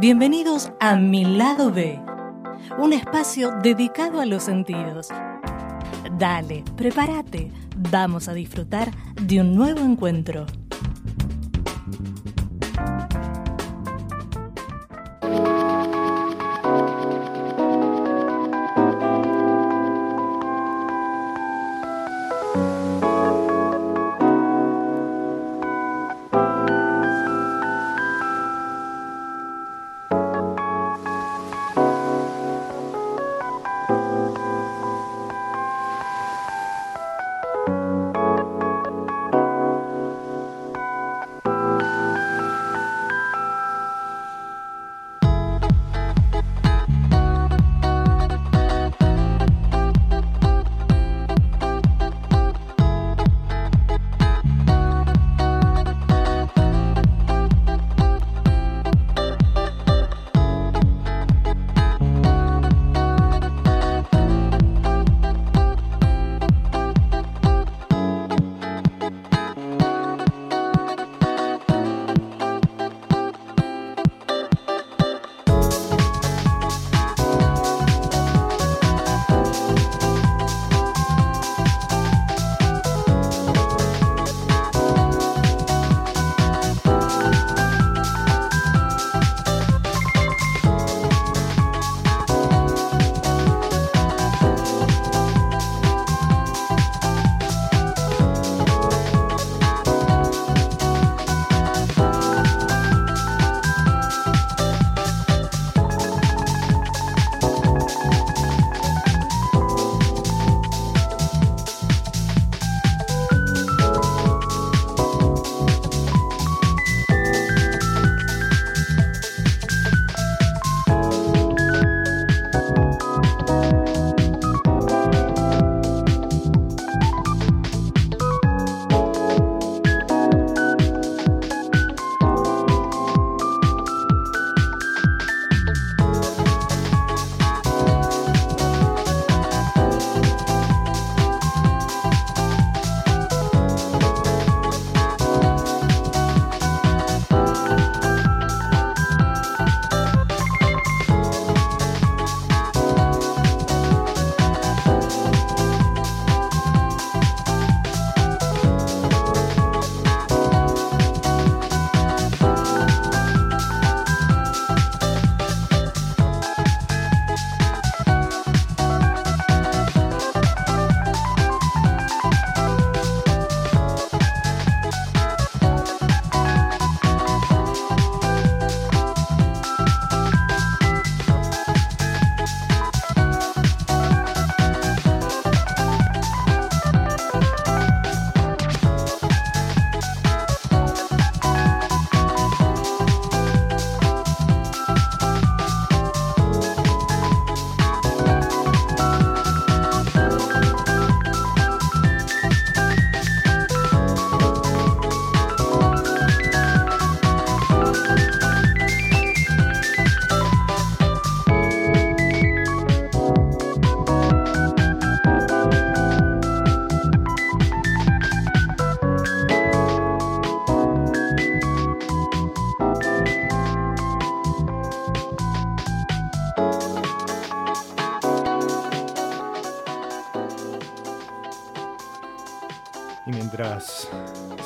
Bienvenidos a Mi Lado B, un espacio dedicado a los sentidos. Dale, prepárate, vamos a disfrutar de un nuevo encuentro.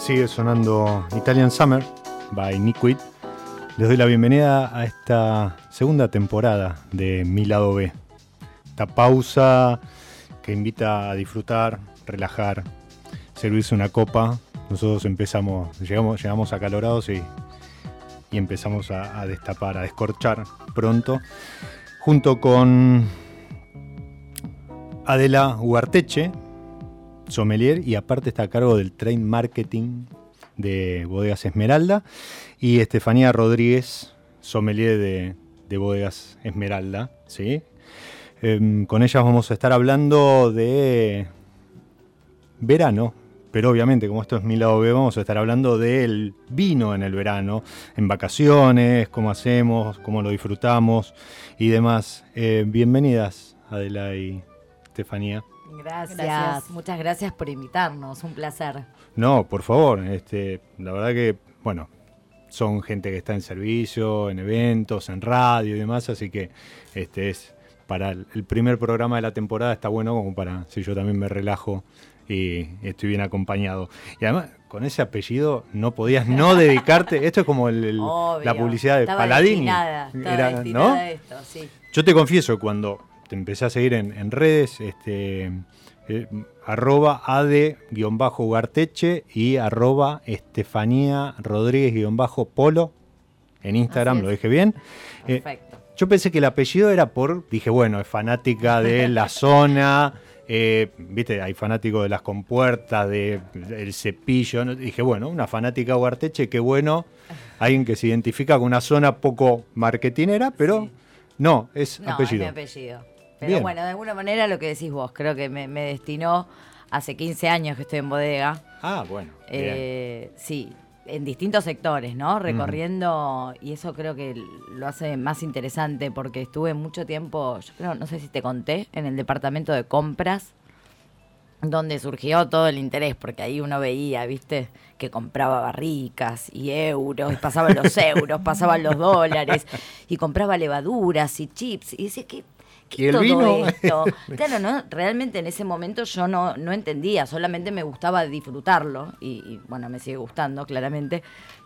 Sigue sonando Italian Summer by Niquid. Les doy la bienvenida a esta segunda temporada de Mi Lado B. Esta pausa que invita a disfrutar, relajar, servirse una copa. Nosotros empezamos, llegamos, llegamos acalorados y, y empezamos a, a destapar, a descorchar pronto. Junto con Adela Ugarteche, sommelier y aparte está a cargo del train marketing de Bodegas Esmeralda y Estefanía Rodríguez, sommelier de, Bodegas Esmeralda. ¿sí? Em, con ellas vamos a estar hablando de verano, pero obviamente como esto es mi lado B, vamos a estar hablando del vino en el verano, en vacaciones, cómo hacemos, cómo lo disfrutamos y demás. Eh, bienvenidas, Adela y Estefanía. Gracias. muchas gracias por invitarnos, un placer. No, por favor, este, la verdad que, bueno, son gente que está en servicio, en eventos, en radio y demás, así que este es para el primer programa de la temporada está bueno como para si yo también me relajo y estoy bien acompañado. Y además, con ese apellido no podías no dedicarte. Esto es como la publicidad de Paladini. Yo te confieso, cuando te empecé a seguir en, redes, este, eh, arroba ade-ugarteche y arroba estefanía rodríguez-polo en Instagram, lo dije bien. Eh, Perfecto. yo pensé que el apellido era por, dije, bueno, es fanática de la zona. Eh, viste, hay fanáticos de las compuertas, de, del cepillo. Dije, bueno, una fanática Ugarteche, qué bueno. Alguien que se identifica con una zona poco marketinera, pero no, es no, apellido. Es mi apellido. Pero bueno, de alguna manera lo que decís vos, creo que me, destinó hace 15 años que estoy en bodega. Ah, bueno. Eh, sí, en distintos sectores, ¿no? Recorriendo, y eso creo que lo hace más interesante porque estuve mucho tiempo, yo creo, no sé si te conté, en el departamento de compras, donde surgió todo el interés, porque ahí uno veía, ¿viste? Que compraba barricas y euros, y pasaban los euros, pasaban los dólares, y compraba levaduras y chips, y decía, ¿Y el vino? esto? Claro, no, realmente en ese momento yo no, no entendía, solamente me gustaba disfrutarlo y, bueno, me sigue gustando claramente,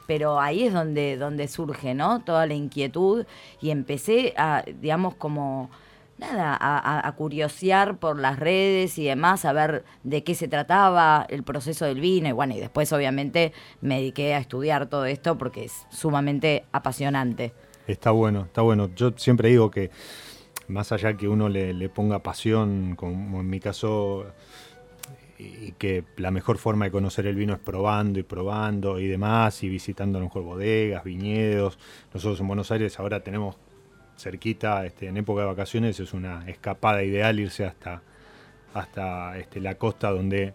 pero ahí es donde, donde surge, ¿no? Toda la inquietud y empecé a, digamos, como nada, a, a, curiosear por las redes y demás, a ver de qué se trataba el proceso del vino y bueno, y después obviamente me dediqué a estudiar todo esto porque es sumamente apasionante. Está bueno, está bueno. Yo siempre digo que más allá que uno le, ponga pasión, como en mi caso, y que la mejor forma de conocer el vino es probando y probando y demás, y visitando a lo mejor bodegas, viñedos. Nosotros en Buenos Aires ahora tenemos cerquita, este, en época de vacaciones, es una escapada ideal irse hasta, hasta este, la costa donde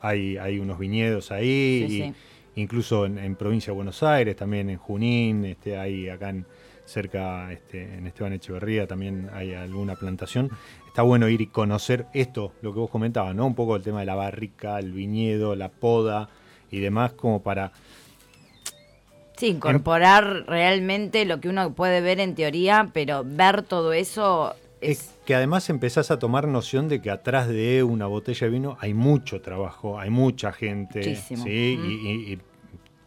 hay, hay unos viñedos ahí, incluso en, provincia de Buenos Aires, también en Junín, este, hay acá en cerca este, en Esteban Echeverría también hay alguna plantación. Está bueno ir y conocer esto, lo que vos comentabas, ¿no? Un poco el tema de la barrica, el viñedo, la poda y demás, como para... Sí, incorporar realmente lo que uno puede ver en teoría, pero ver todo eso es... que además empezás a tomar noción de que atrás de una botella de vino hay mucho trabajo, hay mucha gente, ¿sí? Y,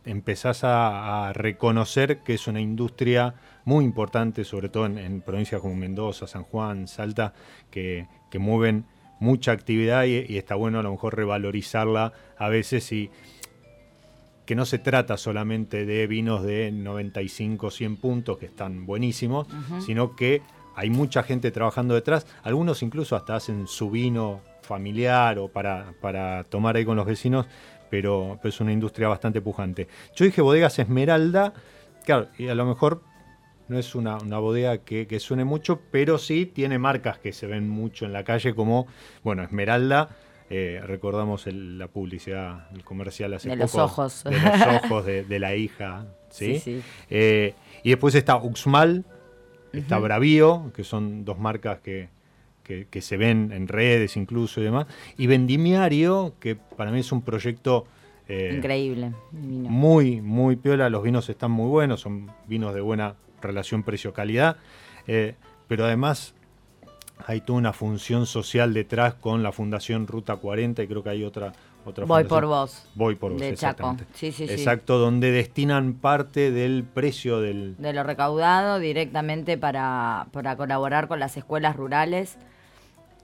empezás a, reconocer que es una industria muy importante, sobre todo en, provincias como Mendoza, San Juan, Salta, que, mueven mucha actividad y, está bueno a lo mejor revalorizarla a veces y que no se trata solamente de vinos de 95, 100 puntos que están buenísimos, sino que hay mucha gente trabajando detrás, algunos incluso hasta hacen su vino familiar o para, para tomar ahí con los vecinos, pero, pero, es una industria bastante pujante. Yo dije bodegas Esmeralda, claro, y a lo mejor no es una, bodega que, suene mucho, pero sí tiene marcas que se ven mucho en la calle, como, bueno, Esmeralda. Eh, recordamos la publicidad, el comercial hace de poco. Los ojos. De los ojos de, la hija. ¿sí? sí, eh, y después está Uxmal, está Bravío, que son dos marcas que, que, se ven en redes incluso y demás. Y Vendimiario, que para mí es un proyecto... Eh, Increíble. Muy, muy piola. Los vinos están muy buenos, son vinos de buena relación precio-calidad, eh, pero además hay toda una función social detrás con la Fundación Ruta 40 y creo que hay otra otra Voy por vos. Voy por vos, de exactamente. Sí, sí, Exacto, donde destinan parte del precio del... De lo recaudado directamente para, para colaborar con las escuelas rurales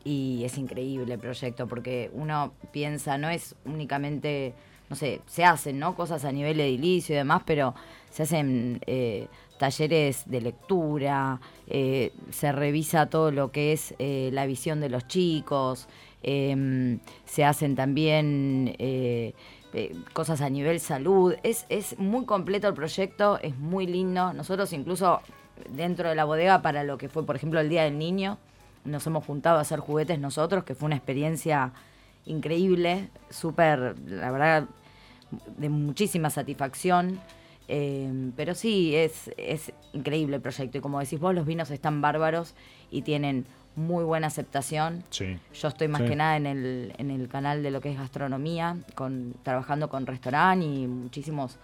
y es increíble el proyecto porque uno piensa, no es únicamente, no sé, se hacen, ¿no? Cosas a nivel edilicio y demás, pero se hacen eh, talleres de lectura, eh, se revisa todo lo que es eh, la visión de los chicos, em, se hacen también eh, cosas a nivel salud. Es, es muy completo el proyecto, es muy lindo. Nosotros incluso dentro de la bodega para lo que fue, por ejemplo, el Día del Niño, nos hemos juntado a hacer juguetes nosotros, que fue una experiencia increíble, súper, la verdad, de muchísima satisfacción. Em, pero sí, es, es increíble el proyecto. Y como decís vos, los vinos están bárbaros y tienen muy buena aceptación. Yo estoy más que nada en el, en el canal de lo que es gastronomía, con, trabajando con restaurante y muchísimos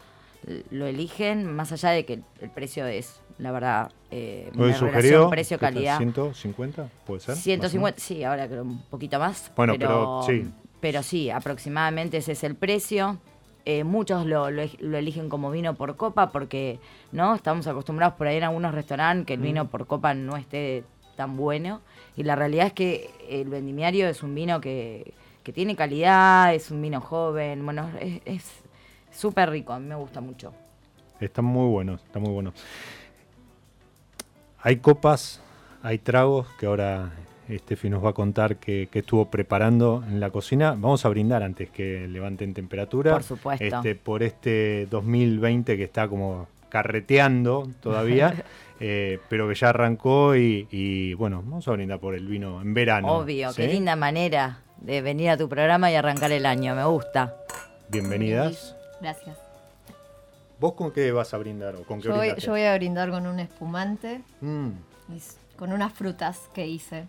lo eligen, más allá de que el precio es, la verdad, eh, ¿Lo una relación precio-calidad. ¿150? ¿Puede ser? 150, sí, ahora creo un poquito más. Bueno, pero sí. Pero sí, aproximadamente ese es el precio. Eh, muchos lo, lo, lo eligen como vino por copa porque no estamos acostumbrados por ahí en algunos restaurantes que el vino por copa no esté tan bueno. Y la realidad es que el vendimiario es un vino que, que tiene calidad, es un vino joven, bueno, es- es súper rico, a mí me gusta mucho. Está muy bueno, está muy bueno. Hay copas, hay tragos que ahora Estefi nos va a contar que estuvo preparando en la cocina. Vamos a brindar antes que levanten temperatura. Por supuesto. Este, por este 2020 que está como carreteando todavía, eh, pero que ya arrancó y, y, bueno, vamos a brindar por el vino en verano. Obvio, ¿sí? qué linda manera de venir a tu programa y arrancar el año, me gusta. Bienvenidas. Gracias. ¿Vos con qué vas a brindar o con qué Yo voy, yo voy a brindar con un espumante Mm, y con unas frutas que hice.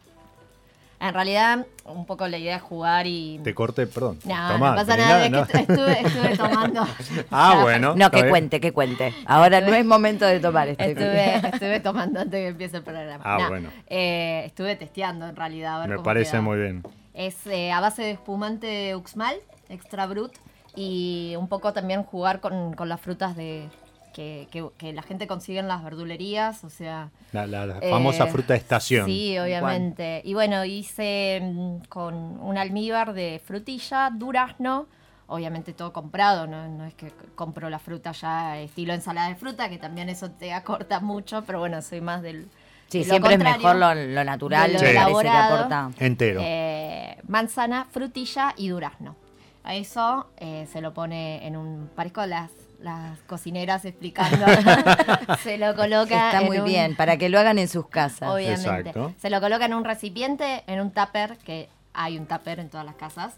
En realidad, un poco la idea es jugar y... te corté, perdón. No, Tomá, no pasa nada, es que estuve, estuve tomando. Ah, bueno. No, que bien. cuente, que cuente. Ahora no es momento de tomar este Estuve, estuve tomando antes de que empiece el programa. Ah, No, bueno. eh, estuve testeando en realidad. A ver Me cómo parece queda. muy bien. Es eh, a base de espumante Uxmal, extra brut, y un poco también jugar con, con las frutas de que, que- que la gente consigue en las verdulerías, o sea... La, la- la eh, famosa fruta de estación. Sí, obviamente. Y bueno, hice mm, con un almíbar de frutilla, durazno, obviamente todo comprado, ¿no? No es que compro la fruta ya estilo ensalada de fruta, que también eso te acorta mucho, pero bueno, soy más del... Sí, siempre es mejor lo, lo natural, lo me parece que elaborado. aporta. Entero. Eh, manzana, frutilla y durazno. A eso eh, se lo pone en un... Parezco las, las cocineras explicando. se lo coloca Está en muy un- bien, para que lo hagan en sus casas. Obviamente. Exacto. Se lo coloca en un recipiente, en un tupper, que hay un tupper en todas las casas.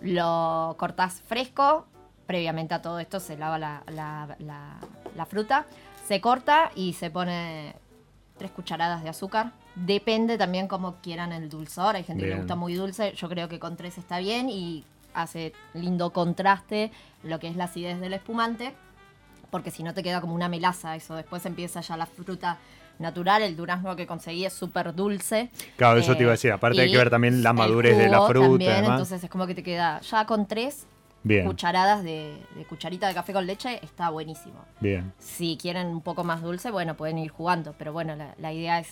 Lo cortás fresco. Previamente a todo esto se lava la, la- la- la fruta. Se corta y se pone tres cucharadas de azúcar. Depende también cómo quieran el dulzor. Hay gente que le gusta muy dulce. Yo creo que con tres está bien y hace lindo contraste lo que es la acidez del espumante porque si no te queda como una melaza eso. Después empieza ya la fruta natural, el durazno que conseguí es súper dulce. Claro, eso te iba a Eh, decir. Aparte hay que ver también la madurez de la fruta también, entonces es como que te queda ya con tres Bien, cucharadas de, de cucharita de café con leche, está buenísimo. bien. Si quieren un poco más dulce, bueno, pueden ir jugando, pero bueno, la, la idea es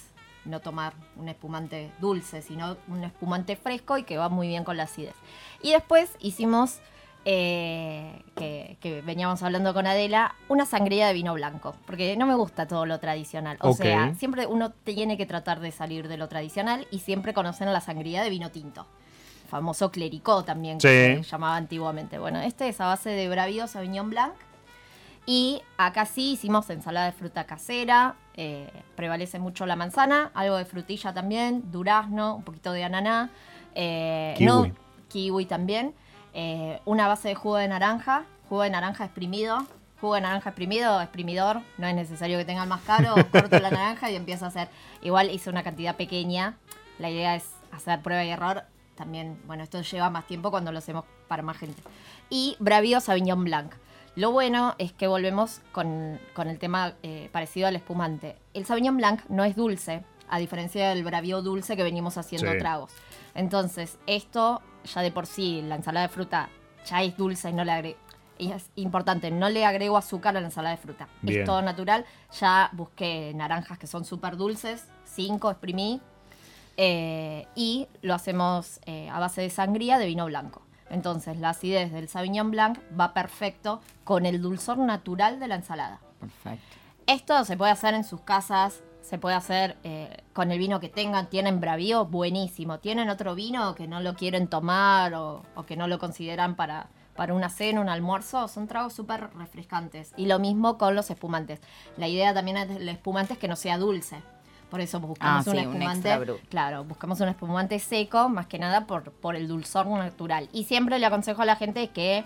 no tomar un espumante dulce, sino un espumante fresco y que va muy bien con la acidez. Y después hicimos, eh, que, que veníamos hablando con Adela, una sangría de vino blanco, porque no me gusta todo lo tradicional. O sea, siempre uno tiene que tratar de salir de lo tradicional y siempre conocen la sangría de vino tinto. Famoso clericó también, que se llamaba antiguamente. Bueno, este es a base de Bravío Sauvignon Blanc. Y acá sí hicimos ensalada de fruta casera, eh, prevalece mucho la manzana, algo de frutilla también, durazno, un poquito de ananá. eh, Kiwi. kiwi también. eh, una base de jugo de naranja, jugo de naranja exprimido. Jugo de naranja exprimido, exprimidor, no es necesario que tenga el más caro, corto la naranja y empiezo a hacer. Igual hice una cantidad pequeña, la idea es hacer prueba y error. También, bueno, esto lleva más tiempo cuando lo hacemos para más gente. Y Bravío Sauvignon Blanc. Lo bueno es que volvemos con, con el tema eh, parecido al espumante. El Sauvignon Blanc no es dulce, a diferencia del Bravío dulce que venimos haciendo Sí. tragos. Entonces, esto ya de por sí, la ensalada de fruta ya es dulce y no le agrego. Y es importante, no le agrego azúcar a la ensalada de fruta. Bien. Es todo natural. Ya busqué naranjas que son súper dulces, cinco exprimí. eh, y lo hacemos eh, a base de sangría de vino blanco. Entonces, la acidez del Sauvignon Blanc va perfecto con el dulzor natural de la ensalada. Perfecto. Esto se puede hacer en sus casas, se puede hacer eh, con el vino que tengan. Tienen Bravío, buenísimo. Tienen otro vino que no lo quieren tomar o, o que no lo consideran para, para una cena, un almuerzo. Son tragos súper refrescantes. Y lo mismo con los espumantes. La idea también del espumante es que no sea dulce. Por eso buscamos Ah, un sí, espumante. claro, buscamos un espumante seco, más que nada por, por el dulzor natural. Y siempre le aconsejo a la gente que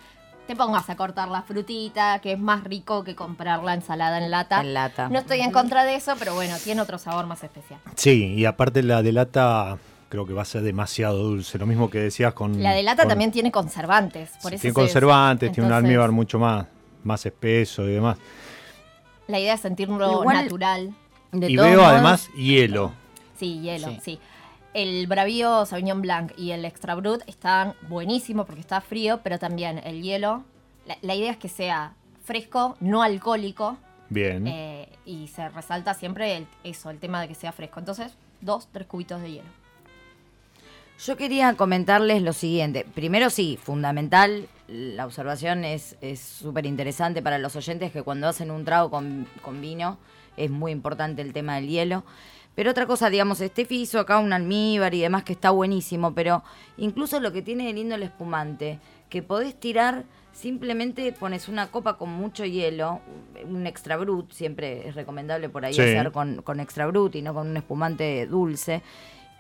te pongas a cortar la frutita, que es más rico que comprar la ensalada en lata. En lata. No estoy en contra de eso, pero bueno, tiene otro sabor más especial. Sí, y aparte la de lata creo que va a ser demasiado dulce. Lo mismo que decías con. La de lata con- también tiene conservantes. Por sí, eso tiene se- conservantes, tiene un almíbar mucho más, más espeso y demás. La idea es sentirlo Igual- natural. De y veo modos, además hielo. Sí, hielo, Sí. sí. El Bravío Sauvignon Blanc y el Extra Brut están buenísimos porque está frío, pero también el hielo. La, la idea es que sea fresco, no alcohólico, Bien. eh, y se resalta siempre el- eso, el tema de que sea fresco. Entonces, dos, tres cubitos de hielo. Yo quería comentarles lo siguiente. Primero, sí, fundamental, la observación es es súper interesante para los oyentes que cuando hacen un trago con, con vino es muy importante el tema del hielo. Pero otra cosa, digamos, Steffi hizo acá un almíbar y demás que está buenísimo, pero incluso lo que tiene de lindo el espumante, que podés tirar, simplemente pones una copa con mucho hielo, un extra brut, siempre es recomendable por ahí Sí. hacer con, con extra brut y no con un espumante dulce.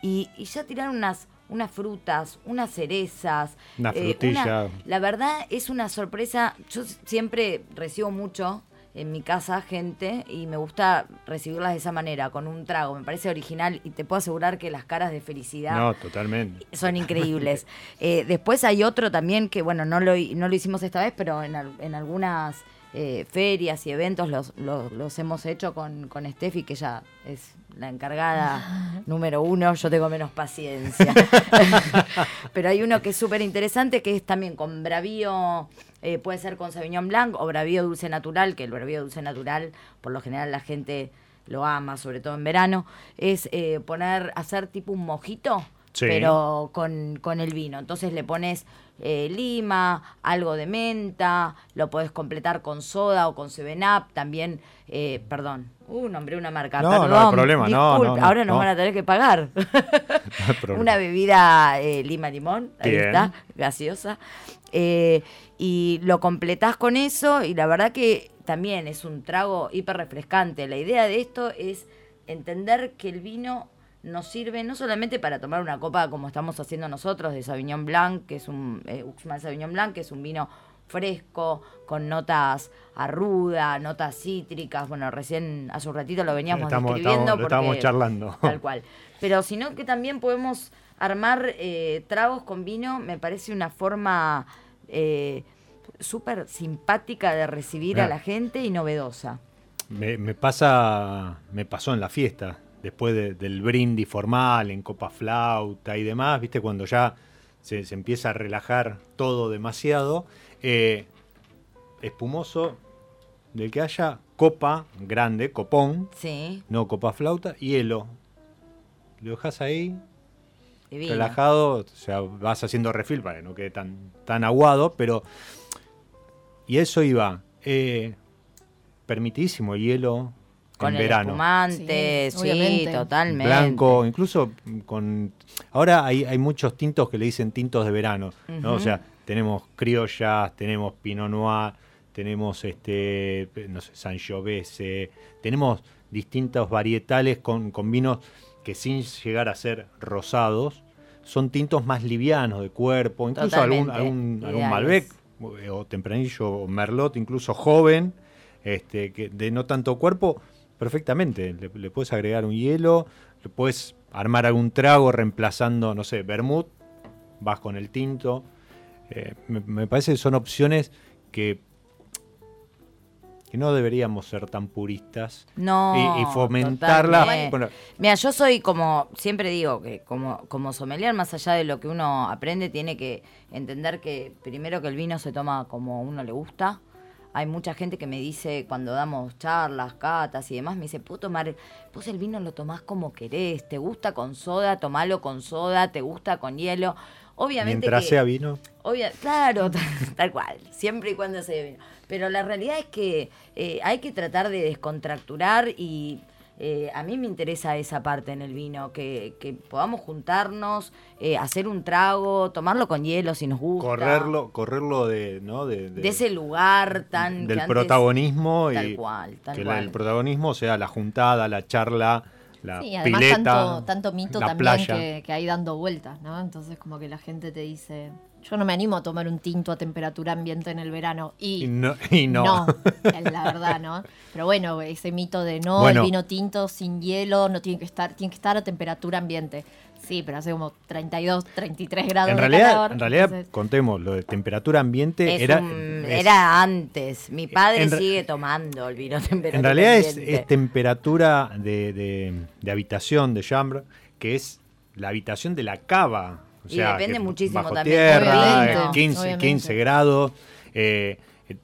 Y, y ya tirar unas, unas frutas, unas cerezas. Una eh, frutilla. la verdad es una sorpresa. Yo siempre recibo mucho en mi casa gente y me gusta recibirlas de esa manera, con un trago. Me parece original y te puedo asegurar que las caras de felicidad No, totalmente. son increíbles. Eh, después hay otro también que, bueno, no lo, no lo hicimos esta vez, pero en, en algunas eh, ferias y eventos los, los, los hemos hecho con, con Steffi, que ella es la encargada número uno. Yo tengo menos paciencia. pero hay uno que es súper interesante, que es también con bravío. eh, puede ser con Sauvignon Blanc o Bravío Dulce Natural, que el Bravío Dulce Natural, por lo general, la gente lo ama, sobre todo en verano. Es eh, poner, hacer tipo un mojito, Sí. pero con, con el vino. Entonces le pones eh, lima, algo de menta, lo podés completar con soda o con 7-Up, también, eh, perdón, uh, nombré una marca, No, no hay perdón, problema, no, no, no, ahora nos no. van a tener que pagar. hay problema. una bebida eh, lima-limón, ahí Bien. está, gaseosa. Y lo completás con eso y la verdad que también es un trago hiper refrescante. La idea de esto es entender que el vino nos sirve no solamente para tomar una copa como estamos haciendo nosotros de Sauvignon Blanc, que es un eh, Uxmal Sauvignon Blanc, que es un vino fresco, con notas a ruda, notas cítricas. Bueno, recién hace un ratito lo veníamos Estamos- describiendo. estamos- estábamos porque- charlando. Tal cual. Pero sino que también podemos armar eh, tragos con vino, me parece una forma eh, súper simpática de recibir a la gente y novedosa. Me, me pasa, me pasó en la fiesta, después de- del brindis formal, en copa flauta y demás, viste, cuando ya se, se empieza a relajar todo demasiado, eh, espumoso, del que haya copa grande, copón, Sí, no copa flauta, hielo. Lo dejas ahí, divino. relajado, o sea, vas haciendo refil para que no quede tan, tan aguado, pero. Y eso iba. Eh, permitísimo el hielo Con en el verano. espumante, Sí, totalmente. Blanco, incluso con. Ahora hay, hay muchos tintos que le dicen tintos de verano, ¿no? O sea, tenemos criollas, tenemos pinot noir, tenemos este, no sé, Sangiovese, tenemos distintos varietales con, con vinos que sin llegar a ser rosados, son tintos más livianos de cuerpo, incluso algún, Totalmente, algún, algún. Malbec eh, o tempranillo o Merlot, incluso joven, este, que de no tanto cuerpo, perfectamente. Le, le puedes agregar un hielo, le puedes armar algún trago reemplazando, no sé, vermut, vas con el tinto. Eh, me, me parece que son opciones que, que no deberíamos ser tan puristas No, y, y fomentarla. totalmente. Bueno, Mira, yo soy como, siempre digo que como, como sommelier, más allá de lo que uno aprende, tiene que entender que primero que el vino se toma como a uno le gusta. Hay mucha gente que me dice, cuando damos charlas, catas y demás, me dice, puedo tomar, vos el vino lo tomás como querés, te gusta con soda, tomalo con soda, te gusta con hielo. Obviamente mientras que- sea vino. Obvia- claro, tal, tal cual, siempre y cuando se vino. Pero la realidad es que eh, hay que tratar de descontracturar y eh, a mí me interesa esa parte en el vino, que, que podamos juntarnos, eh, hacer un trago, tomarlo con hielo si nos gusta. Correrlo, correrlo de, ¿no? de, De ese lugar tan... que del antes- protagonismo Tal y cual, tal que cual. el protagonismo sea la juntada, la charla, la Sí, además pileta, tanto, tanto mito la también playa. que, que hay dando vueltas, ¿no? Entonces como que la gente te dice, yo no me animo a tomar un tinto a temperatura ambiente en el verano. Y, Y no. y no. la verdad, ¿no? Pero bueno, ese mito de no, Bueno. el vino tinto sin hielo no tiene que estar, tiene que estar a temperatura ambiente. Sí, pero hace como 32, 33 grados En de realidad, calor. en realidad entonces- contemos, lo de temperatura ambiente Es era. un- es- era antes. Mi padre sigue tomando el vino temperatura En realidad es, temperatura de, de- de habitación de chambre, que es la habitación de la cava. O Y sea, depende que muchísimo bajo también tierra, vino. 15, Obviamente. 15 grados. eh, eh,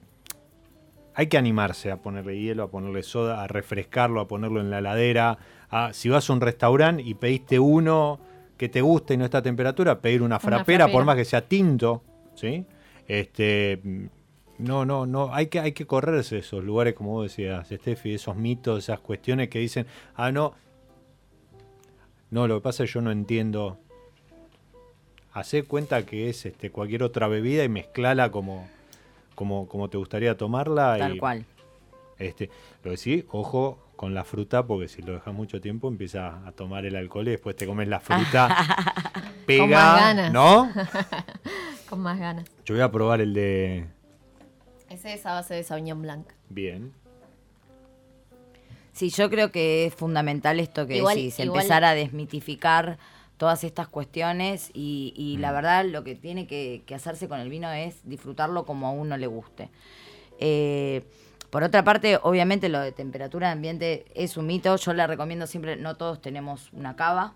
hay que animarse a ponerle hielo, a ponerle soda, a refrescarlo, a ponerlo en la heladera. a- si vas a un restaurante y pediste uno que te guste y no está a temperatura, pedir una frapera, por frapera. más que sea tinto, ¿sí? Este, no, no, no, hay que, hay que correrse esos lugares, como vos decías, Steffi, esos mitos, esas cuestiones que dicen, ah, no, no, lo que pasa es que yo no entiendo. Hacé cuenta que es este, cualquier otra bebida y mezclala como, como, como te gustaría tomarla. Tal y, cual. Este, lo que sí, ojo con la fruta, porque si lo dejas mucho tiempo empieza a tomar el alcohol y después te comes la fruta. pega, Con más ganas. ¿no? Con más ganas. Yo voy a probar el de. Ese es a base de Sauvignon Blanc. Bien. Sí, yo creo que es fundamental esto que Igual- decís, igual- empezar a desmitificar todas estas cuestiones y, y Mm. la verdad lo que tiene que, que hacerse con el vino es disfrutarlo como a uno le guste. Eh, por otra parte, obviamente lo de temperatura de ambiente es un mito, yo le recomiendo siempre, no todos tenemos una cava,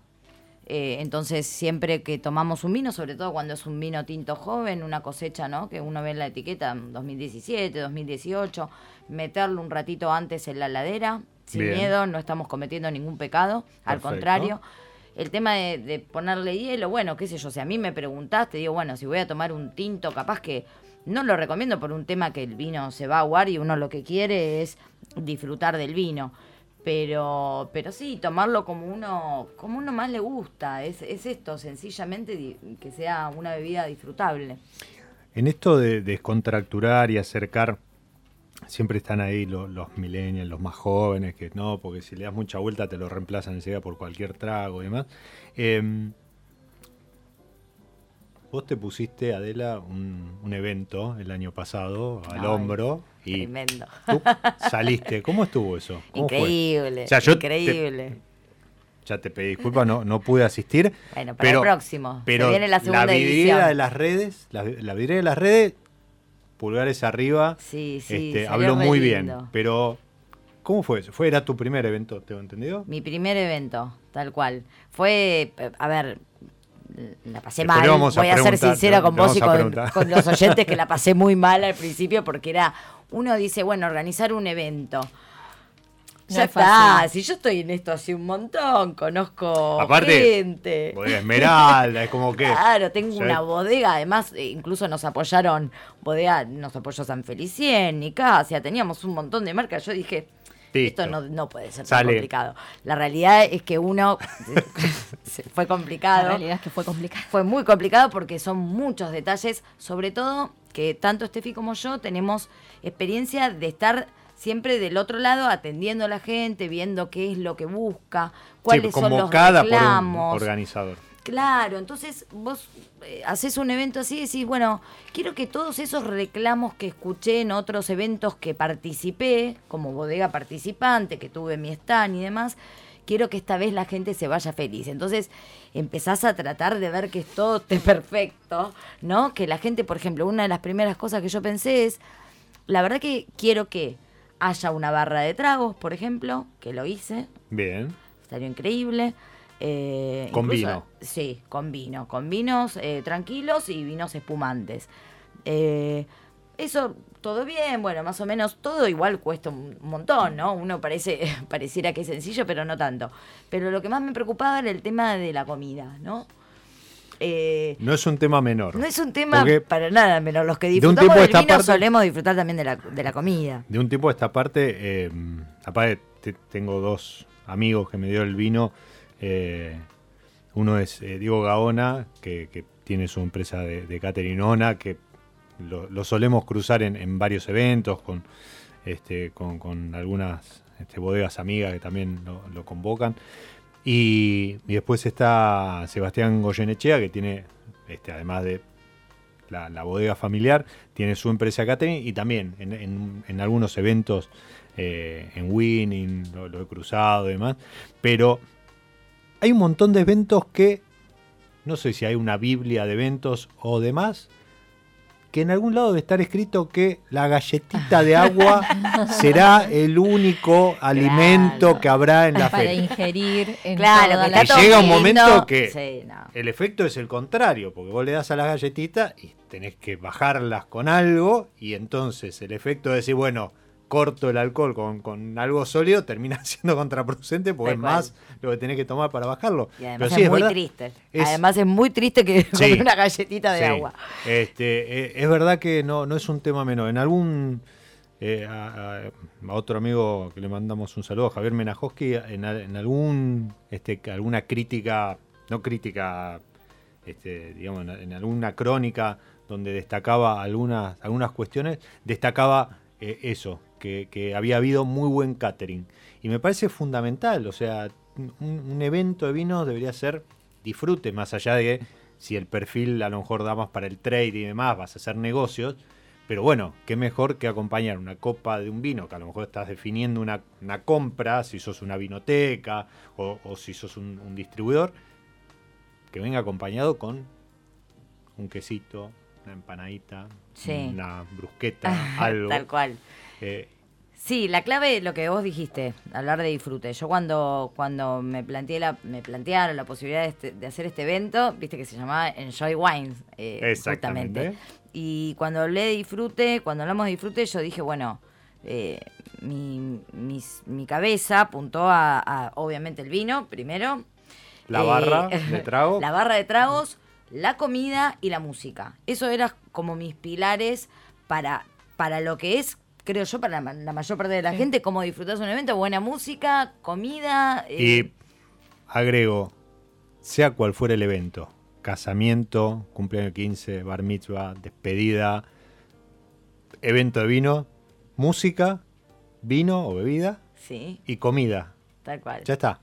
eh, entonces, siempre que tomamos un vino, sobre todo cuando es un vino tinto joven, una cosecha, ¿no? Que uno ve en la etiqueta 2017, 2018, meterlo un ratito antes en la ladera, sin Bien. miedo, no estamos cometiendo ningún pecado, al contrario. El tema de, de ponerle hielo, bueno, qué sé yo, si a mí me preguntaste, digo, bueno, si voy a tomar un tinto, capaz que no lo recomiendo por un tema que el vino se va a aguar y uno lo que quiere es disfrutar del vino. Pero, pero sí, tomarlo como uno, como uno más le gusta. Es, es esto, sencillamente que sea una bebida disfrutable. En esto de descontracturar y acercar, siempre están ahí lo- los millennials, los más jóvenes, que no, porque si le das mucha vuelta te lo reemplazan enseguida por cualquier trago y demás. Em, vos te pusiste, Adela, un, un evento el año pasado al Ay, hombro y Tremendo. tú saliste. ¿Cómo estuvo eso? Increíble. O sea, yo te- increíble. Ya te pedí disculpas, no, no pude asistir. Bueno, para pero, el próximo. Se Pero viene la segunda vidriera edición. de las redes, la, la vidriera de las redes, pulgares arriba, Sí, sí. este, habló muy bien. Pero, ¿cómo fue eso? ¿Fue, era tu primer evento, tengo entendido? Mi primer evento, tal cual. Fue, a ver, la pasé Después mal. a Voy a, ser sincera con vos y con, los oyentes que la pasé muy mal al principio porque era, uno dice, bueno, organizar un evento. No ya es está, fácil. si yo estoy en esto hace un montón, conozco Aparte, gente. Bodega Esmeralda, es como que... Claro, tengo una bodega, además eh, incluso nos apoyaron, bodega, nos apoyó San Felicien, Nicasia, teníamos un montón de marcas, yo dije, Listo. esto no, no puede ser tan Sale. complicado. La realidad es que uno fue La complicado, realidad es que fue complicado. fue muy complicado porque son muchos detalles, sobre todo que tanto Steffi como yo tenemos experiencia de estar siempre del otro lado atendiendo a la gente, viendo qué es lo que busca, cuáles son los convocada por un reclamos. organizador. Claro, entonces vos eh, haces un evento así y decís, bueno, quiero que todos esos reclamos que escuché en otros eventos que participé, como bodega participante, que tuve mi stand y demás, quiero que esta vez la gente se vaya feliz. Entonces empezás a tratar de ver que todo esté perfecto, ¿no? Que la gente, por ejemplo, una de las primeras cosas que yo pensé es, la verdad que quiero que haya una barra de tragos, por ejemplo, que lo hice, Bien. Salió increíble. Eh, Con incluso- vino. Sí, con vino. Con vinos eh, tranquilos y vinos espumantes. Eh, eso, todo bien, bueno, más o menos todo igual cuesta un montón, ¿no? Uno parece, pareciera que es sencillo, pero no tanto. Pero lo que más me preocupaba era el tema de la comida, ¿no? Eh, No es un tema menor. no es un tema Porque para nada menos. Los que un disfrutamos tiempo del esta vino parte- solemos disfrutar también de la, de la comida. De un tiempo a esta parte, eh, aparte te- tengo dos amigos que me dio el vino. Eh, uno es eh, Diego Gaona, que, tiene su empresa de, de catering que lo, solemos cruzar en, en varios eventos con, este, con, algunas este, bodegas amigas que también lo, convocan. Y, y después está Sebastián Goyenechea, que tiene, este, además de la, la bodega familiar, tiene su empresa catering y también en, en- en algunos eventos, eh, en Winning, lo, lo he cruzado y demás, pero hay un montón de eventos que, no sé si hay una biblia de eventos o demás, que en algún lado debe estar escrito que la galletita de agua será el único alimento que habrá en la para feria. ingerir en Claro, toda que la- llega un momento que- Sí, no. El efecto es el contrario, porque vos le das a las galletitas y tenés que bajarlas con algo y entonces el efecto de decir, bueno, corto el alcohol con, con algo sólido termina siendo contraproducente porque es más lo que tenés que tomar para bajarlo. Y además Pero sí, es, muy verdad, triste. es- Además es muy triste que Sí. comer una galletita de Sí. agua. Este, eh, es verdad que no, no es un tema menor. En algún eh, a, otro amigo que le mandamos un saludo, Javier Menajoski, en, en algún este, alguna crítica, no crítica, este, digamos, en, en alguna crónica donde destacaba algunas, algunas cuestiones, destacaba eh, eso, que, que había habido muy buen catering. Y me parece fundamental, o sea, un, un evento de vinos debería ser disfrute, más allá de si el perfil a lo mejor da más para el trade y demás, vas a hacer negocios. Pero bueno, qué mejor que acompañar una copa de un vino, que a lo mejor estás definiendo una, una compra, si sos una vinoteca o, o si sos un, un distribuidor, que venga acompañado con un quesito, una empanadita, Sí. una brusqueta, algo. Tal cual. Eh, Sí, la clave, lo que vos dijiste, hablar de disfrute. Yo cuando, cuando me planteé la, me plantearon la posibilidad de, este- de hacer este evento, viste que se llamaba Enjoy Wines, eh, Exactamente. justamente. Y cuando hablé de disfrute, cuando hablamos de disfrute, yo dije, bueno, eh, mi, mis- mi cabeza apuntó a, a, obviamente el vino primero. La Eh, barra de trago. La barra de tragos, la comida y la música. Eso eran como mis pilares para, para lo que es, creo yo, para la, la mayor parte de la gente, cómo disfrutar un evento, buena música, comida. eh, Y agrego, sea cual fuera el evento, casamiento, cumpleaños 15, bar mitzvah, despedida, evento de vino, música, vino o bebida sí, y comida. tal cual. Ya está.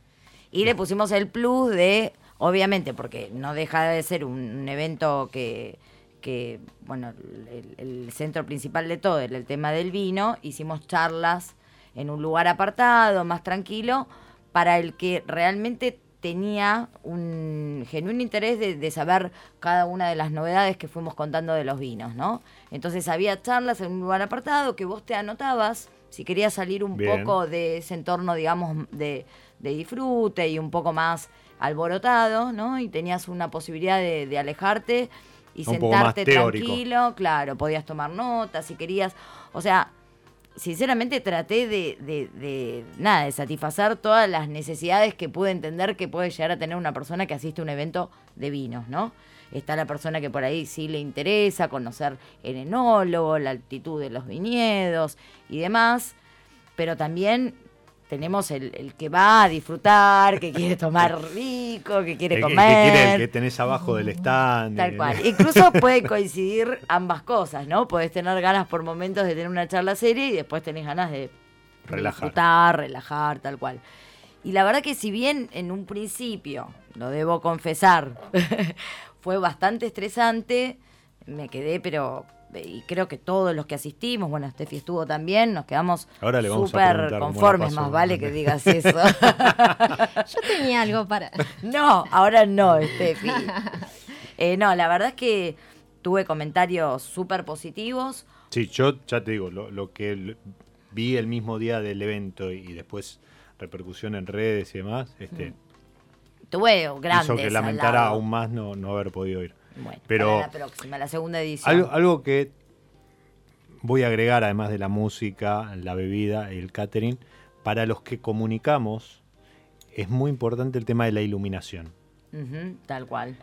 Y le pusimos el plus de, obviamente, porque no deja de ser un, un evento que, que, bueno, el, el centro principal de todo era el tema del vino. Hicimos charlas en un lugar apartado, más tranquilo, para el que realmente tenía un genuino interés de, de saber cada una de las novedades que fuimos contando de los vinos, ¿no? Entonces había charlas en un lugar apartado que vos te anotabas si querías salir un Bien. poco de ese entorno, digamos, de, de disfrute y un poco más alborotado, ¿no? Y tenías una posibilidad de, de alejarte y Un sentarte tranquilo, claro, podías tomar notas si querías. O sea, sinceramente traté de, de- de, nada, de satisfacer todas las necesidades que pude entender que puede llegar a tener una persona que asiste a un evento de vinos, ¿no? Está la persona que por ahí sí le interesa conocer el enólogo, la altitud de los viñedos y demás, pero también tenemos el, el que va a disfrutar, que quiere tomar rico, que quiere El, que- el comer. que quiere el que tenés abajo del stand. Tal eh, cual. Incluso puede coincidir ambas cosas, ¿no? Podés tener ganas por momentos de tener una charla seria y después tenés ganas de Relajar. disfrutar, relajar, tal cual. Y la verdad que si bien en un principio, lo debo confesar, fue bastante estresante, me quedé, pero y creo que todos los que asistimos, bueno, Steffi estuvo también, nos quedamos súper conformes, más vale que digas eso. Yo tenía algo para. No, ahora no, Steffi. Eh, no, la verdad es que tuve comentarios súper positivos. Sí, yo ya te digo, lo, lo que vi el mismo día del evento y después repercusión en redes y demás, este, Tuve grandes. hizo que al lamentara lado. aún más no, no haber podido ir. Bueno, Pero- para la próxima, la segunda edición. Algo, algo que voy a agregar, además de la música, la bebida y el catering, para los que comunicamos, es muy importante el tema de la iluminación. Tal cual.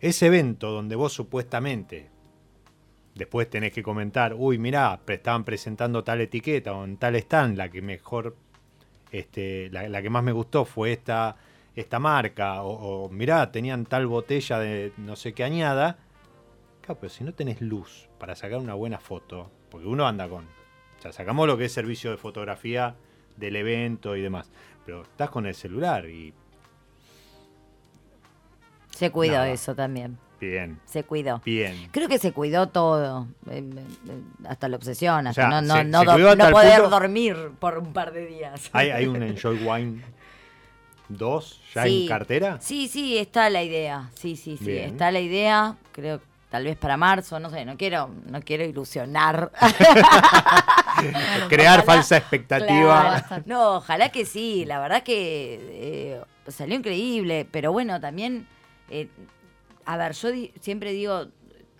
Ese evento donde vos supuestamente después tenés que comentar, uy, mirá, estaban presentando tal etiqueta o en tal stand, la que mejor, este, la, la que más me gustó fue esta, esta marca, o, o, mirá, tenían tal botella de no sé qué añada. Claro, pero si no tenés luz para sacar una buena foto, porque uno anda con, o sea, sacamos lo que es servicio de fotografía del evento y demás, pero estás con el celular y Se cuidó Nada. eso también. Bien, Se cuidó. bien. Creo que se cuidó todo, eh, eh, hasta la obsesión, hasta sea, no, no, se- no, se do- cuidó hasta no el poder punto- dormir por un par de días. ¿Hay, hay un Enjoy Wine 2 ya Sí. en cartera? Sí, sí, está la idea. Sí, sí, sí, Bien. está la idea. Creo tal vez para marzo, no sé, no quiero, no quiero ilusionar. Crear ojalá- falsa expectativa. Claro. No, ojalá que sí. La verdad que eh, salió increíble, pero bueno, también, eh, a ver, yo di- siempre digo,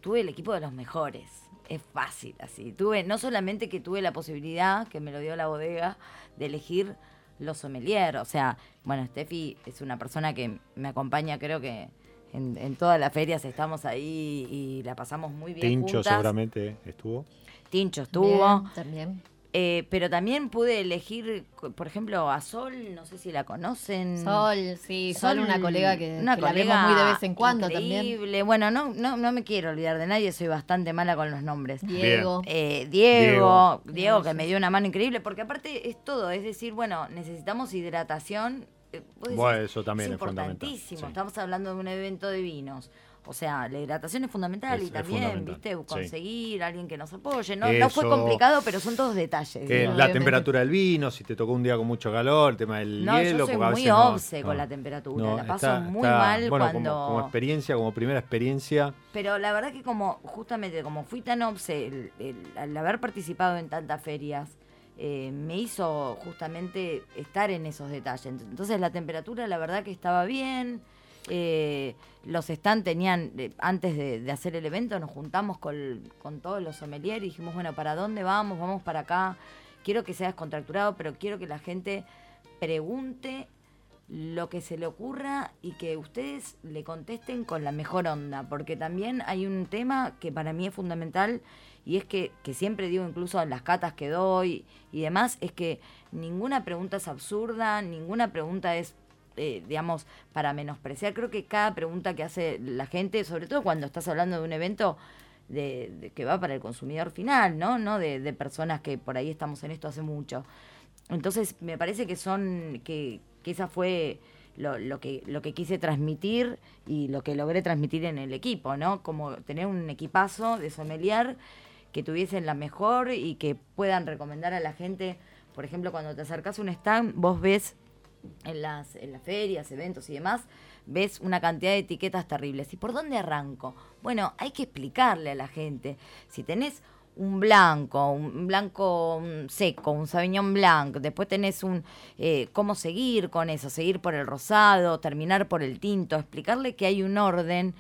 tuve el equipo de los mejores. Es fácil así. Tuve, no solamente que tuve la posibilidad, que me lo dio la bodega, de elegir los sommelier. O sea, bueno, Steffi es una persona que me acompaña, creo que en, en todas las ferias estamos ahí y la pasamos muy bien. Tincho juntas. seguramente estuvo. Tincho estuvo. Bien, también. Eh, pero también pude elegir, por ejemplo, a Sol, no sé si la conocen. Sol, sí, Sol, una colega que, una que la colega vemos muy de vez en cuando también. increíble. Bueno, no, no, no me quiero olvidar de nadie, soy bastante mala con los nombres. Diego. Eh, Diego, Diego, Diego, que me dio una mano increíble, porque aparte es todo, es decir, bueno, necesitamos hidratación. eh, decís, Bueno, eso también es es fundamental, importantísimo. sí. Estamos hablando de un evento de vinos. O sea, la hidratación es fundamental Es- y también, viste, sí. conseguir a alguien que nos apoye. No, no fue complicado, pero son todos detalles. La obviamente. temperatura del vino, si te tocó un día con mucho calor, el tema del No, yo hielo. soy porque a muy no- obse con la temperatura, la paso está- muy está- mal bueno, cuando... Como, como experiencia, como primera experiencia, Pero la verdad que como, justamente como fui tan obse, el, el- al haber participado en tantas ferias, eh, me hizo justamente estar en esos detalles. Entonces la temperatura la verdad que estaba bien. Eh, los stands tenían, antes de, de hacer el evento, nos juntamos con, con todos los sommeliers y dijimos, bueno, ¿para dónde vamos? Vamos para acá. Quiero que sea descontracturado, pero quiero que la gente pregunte lo que se le ocurra y que ustedes le contesten con la mejor onda, porque también hay un tema que para mí es fundamental y es que, que siempre digo incluso en las catas que doy y demás, es que ninguna pregunta es absurda, ninguna pregunta es, eh, digamos, para menospreciar. Creo que cada pregunta que hace la gente, sobre todo cuando estás hablando de un evento que va para el consumidor final, ¿no? No de, de personas que por ahí estamos en esto hace mucho. Entonces me parece que son que, que esa fue lo, lo que lo que quise transmitir y lo que logré transmitir en el equipo, ¿no? Como tener un equipazo de sommelier que tuviesen la mejor y que puedan recomendar a la gente, por ejemplo, cuando te acercas a un stand, vos ves en las, en las ferias, eventos y demás, ves una cantidad de etiquetas terribles. ¿Y por dónde arranco? Bueno, hay que explicarle a la gente. Si tenés un blanco, un blanco seco, un sauvignon blanc, después tenés un eh, cómo seguir con eso, seguir por el rosado, terminar por el tinto, explicarle que hay un orden,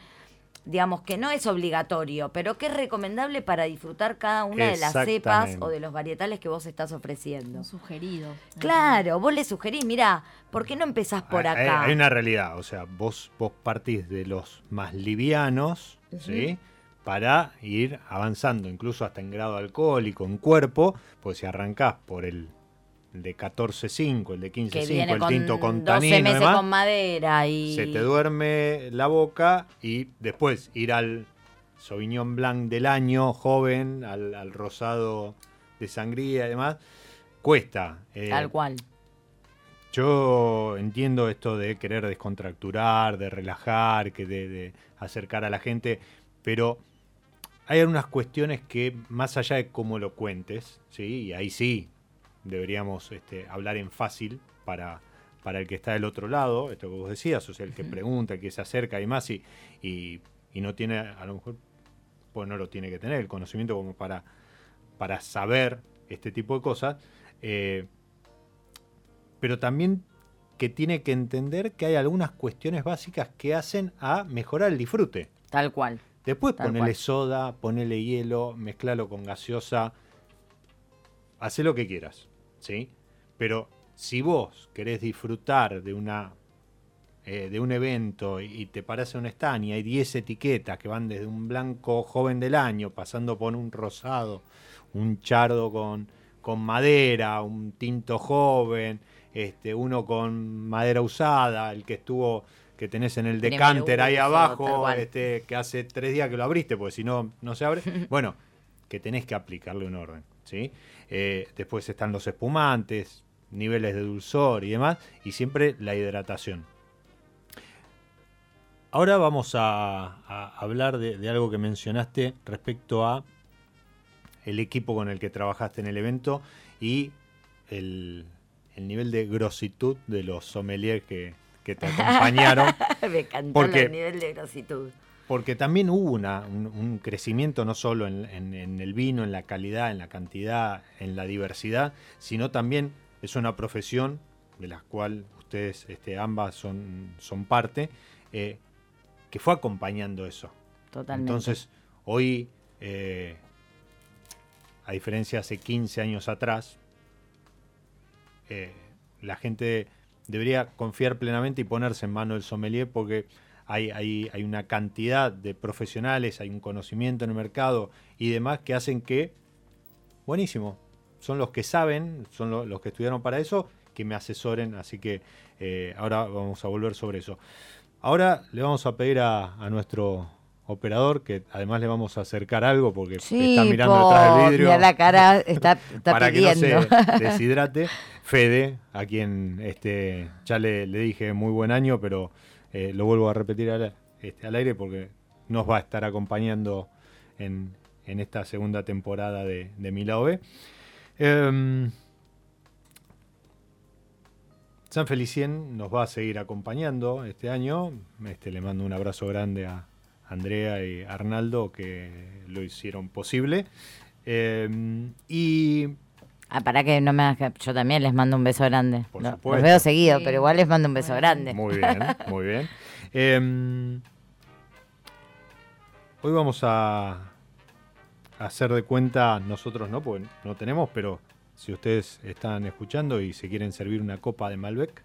digamos que no es obligatorio, pero que es recomendable para disfrutar cada una de las cepas o de los varietales que vos estás ofreciendo. Un sugerido. Claro, vos le sugerís, mira, ¿por qué no empezás por hay, acá? hay una realidad. O sea, vos, vos partís de los más livianos, ¿sí? Para ir avanzando, incluso hasta en grado alcohólico, en cuerpo, pues si arrancás por el de 14.5, el de que 15.5, viene el con tinto con 12 tanino, meses demás, con madera y se te duerme la boca y después ir al Sauvignon Blanc del año, joven, al, al rosado de sangría y demás, cuesta. Eh, tal cual. yo entiendo esto de querer descontracturar, de relajar, que de, de acercar a la gente, pero hay algunas cuestiones que más allá de cómo lo cuentes, ¿sí? y ahí sí deberíamos este, hablar en fácil para, para el que está del otro lado, esto que vos decías, o sea, el que pregunta, el que se acerca y más, y, y, y no tiene, a lo mejor, pues no lo tiene que tener, el conocimiento como para, para saber este tipo de cosas. eh, pero también que tiene que entender que hay algunas cuestiones básicas que hacen a mejorar el disfrute. Tal cual. Después Tal ponele cual. soda, ponele hielo, mezclalo con gaseosa, haz lo que quieras, ¿sí? Pero si vos querés disfrutar de una eh, de un evento y te parás en un stand y hay 10 etiquetas que van desde un blanco joven del año, pasando por un rosado, un chardo con, con madera, un tinto joven, este, uno con madera usada, el que estuvo, que tenés en el decanter ahí abajo, este, que hace tres días que lo abriste, porque si no, no se abre. Bueno, que tenés que aplicarle un orden, ¿sí? Eh, después están los espumantes, niveles de dulzor y demás, y siempre la hidratación. Ahora vamos a, a hablar de, de algo que mencionaste respecto a el equipo con el que trabajaste en el evento y el, el nivel de grositud de los sommeliers que, que te acompañaron. Me encantó Porque- el nivel de grositud. Porque también hubo una- un, un crecimiento no solo en, en- en el vino, en la calidad, en la cantidad, en la diversidad, sino también es una profesión de la cual ustedes este, ambas son, son parte, eh, que fue acompañando eso. Totalmente. Entonces, hoy, eh, a diferencia de hace 15 años atrás, eh, la gente debería confiar plenamente y ponerse en mano del sommelier porque hay, hay, hay una cantidad de profesionales, hay un conocimiento en el mercado y demás que hacen que, buenísimo, son los que saben, son lo- los que estudiaron para eso, que me asesoren, así que eh, ahora vamos a volver sobre eso. Ahora le vamos a pedir a, a nuestro operador que además le vamos a acercar algo porque Sí, está mirando po, detrás del vidrio mirá la cara, está, está para pidiendo. que no se deshidrate. Fede, a quien este, ya le, le dije muy buen año, pero eh, lo vuelvo a repetir al, este, al aire porque nos va a estar acompañando en, en esta segunda temporada de, de Mi Lado B. Em, San Felicien nos va a seguir acompañando este año. Este, le mando un abrazo grande a Andrea y Arnaldo que lo hicieron posible. Em, y Ah, para que no me hagas Yo también les mando un beso grande. Por Lo- los veo seguido, Sí. pero igual les mando un beso grande. Muy bien, muy bien. Em, hoy vamos a, a hacer de cuenta, nosotros no, porque no tenemos, pero si ustedes están escuchando y se quieren servir una copa de Malbec,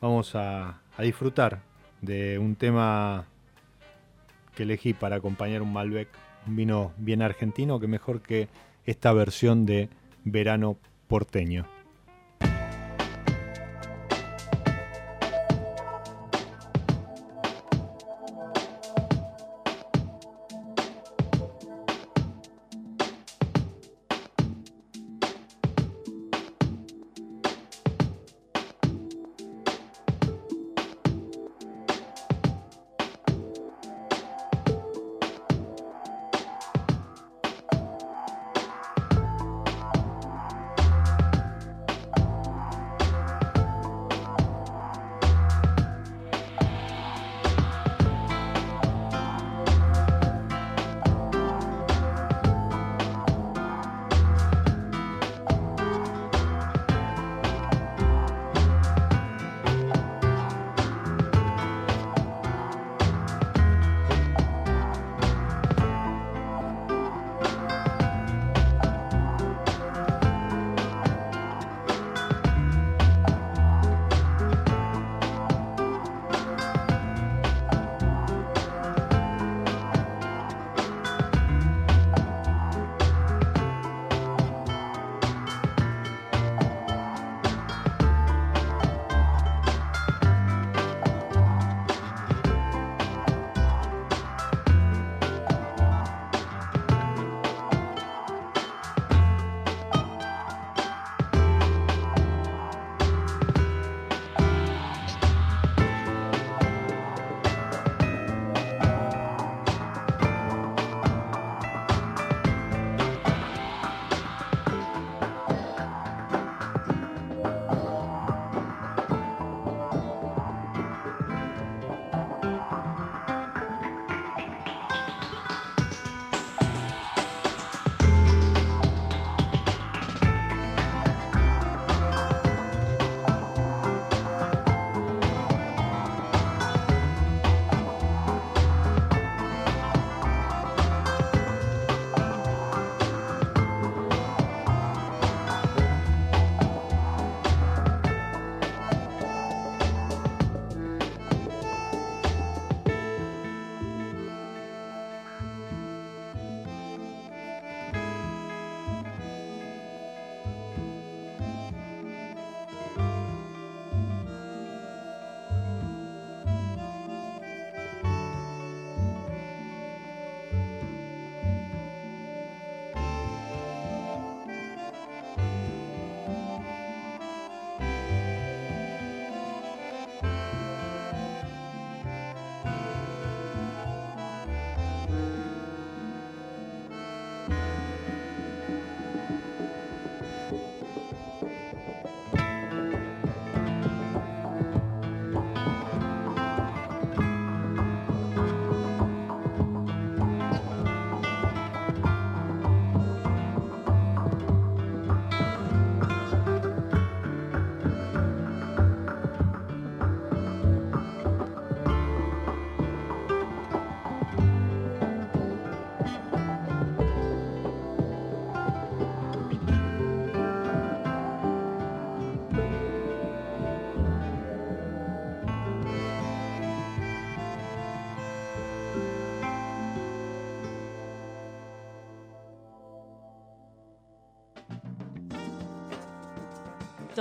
vamos a, a disfrutar de un tema que elegí para acompañar un Malbec, un vino bien argentino, que mejor que esta versión de verano porteño.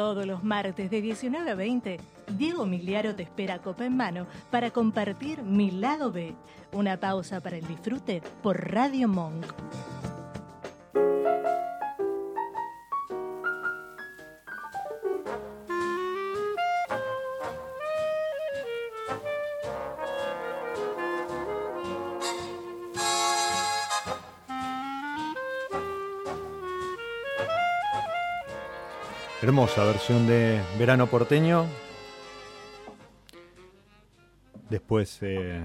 Todos los martes de 19 a 20, Diego Miliaro te espera copa en mano para compartir Mi Lado B. Una pausa para el disfrute por Radio Monk. Hermosa versión de Verano Porteño. Después eh,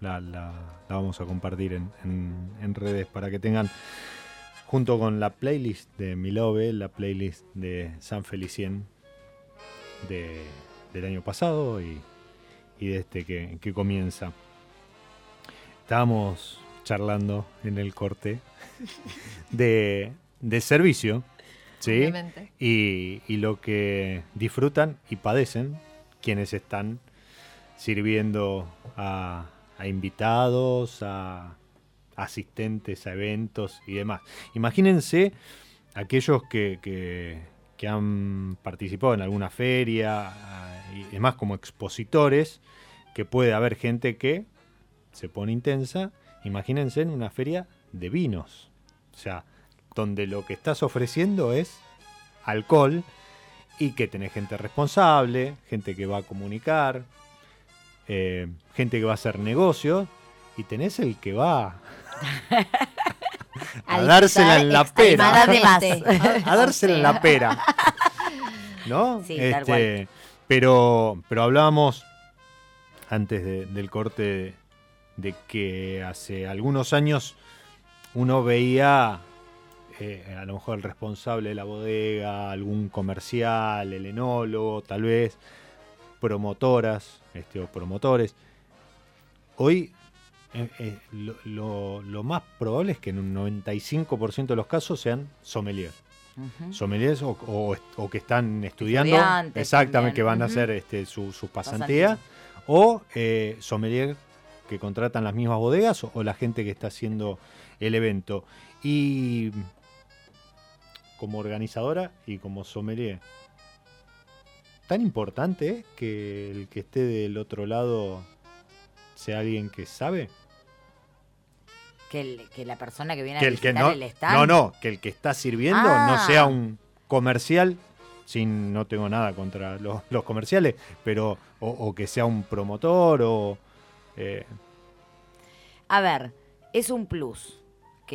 la, la- vamos a compartir en, en- en redes para que tengan, junto con la playlist de Milove, la playlist de San Felicien de- del año pasado y, y de este que, que comienza. Estábamos charlando en el corte de, de servicio. ¿Sí? Y, y lo que disfrutan y padecen quienes están sirviendo a, a invitados, a asistentes a eventos y demás. Imagínense aquellos que, que- que han participado en alguna feria y demás como expositores, que puede haber gente que se pone intensa. Imagínense en una feria de vinos. O sea, donde lo que estás ofreciendo es alcohol y que tenés gente responsable, gente que va a comunicar, eh, gente que va a hacer negocios y tenés el que va a dársela en la pera. a dársela en la pera. ¿No? Sí, Este, pero, pero hablábamos antes de- del corte de que hace algunos años uno veía eh, a lo mejor el responsable de la bodega, algún comercial, el enólogo, tal vez, promotoras este, o promotores. Hoy eh, eh, lo, lo- lo más probable es que en un 95% de los casos sean sommeliers. Ujú. Sommeliers o, o- o que están estudiando, Estudiantes exactamente, también, que van a hacer este, su, su pasantía, o eh, sommelier que contratan las mismas bodegas o, o la gente que está haciendo el evento. Y como organizadora y como sommelier, tan importante es que el que esté del otro lado sea alguien que sabe. Que, el- que la persona que viene que a el que visitar no, el stand. no, no, que el que está sirviendo no Ah. sea un comercial, sin no tengo nada contra los, los comerciales, pero o, o que sea un promotor o eh, A ver, es un plus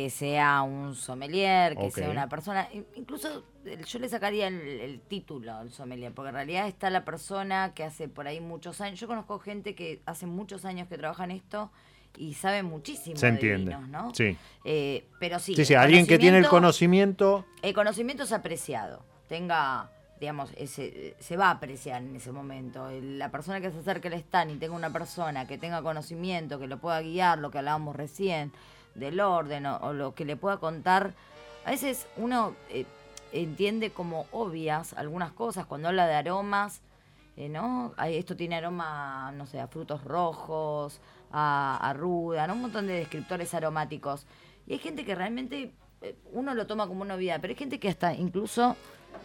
que sea un sommelier, que sea una persona. in- Incluso yo le sacaría el, el título al sommelier, porque en realidad está la persona que hace por ahí muchos años. Yo conozco gente que hace muchos años que trabaja en esto y sabe muchísimo se de entiende. vinos, ¿no? Sí, Eh, pero sí. sí, sí, alguien que tiene el conocimiento- El conocimiento es apreciado. Tenga, digamos, ese, se va a apreciar en ese momento. La persona que se acerque al stand y tenga una persona que tenga conocimiento, que lo pueda guiar, lo que hablábamos recién, del orden o, o lo que le pueda contar. A veces uno eh, entiende como obvias algunas cosas cuando habla de aromas. eh, ¿no? Esto tiene aroma, no sé, a frutos rojos, a, a ruda, ¿no? un montón de descriptores aromáticos. Y hay gente que realmente eh, uno lo toma como una obviedad, pero hay gente que hasta incluso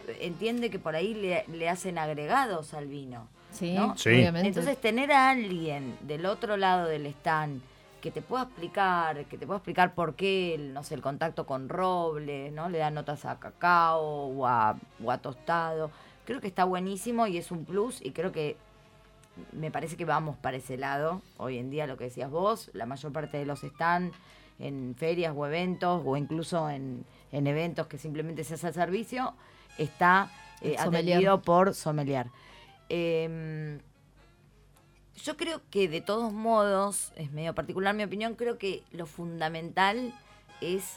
eh, entiende que por ahí le, le hacen agregados al vino. Sí, ¿no? Sí. obviamente. Entonces tener a alguien del otro lado del stand que te pueda explicar, que te pueda explicar por qué, el, no sé, el contacto con roble, ¿no? Le da notas a cacao o a, o a tostado. Creo que está buenísimo y es un plus y creo que me parece que vamos para ese lado. Hoy en día lo que decías vos, la mayor parte de los están en ferias o eventos o incluso en, en eventos que simplemente se hace el servicio, está eh, atendido por sommelier. Em, yo creo que de todos modos, es medio particular mi opinión, creo que lo fundamental es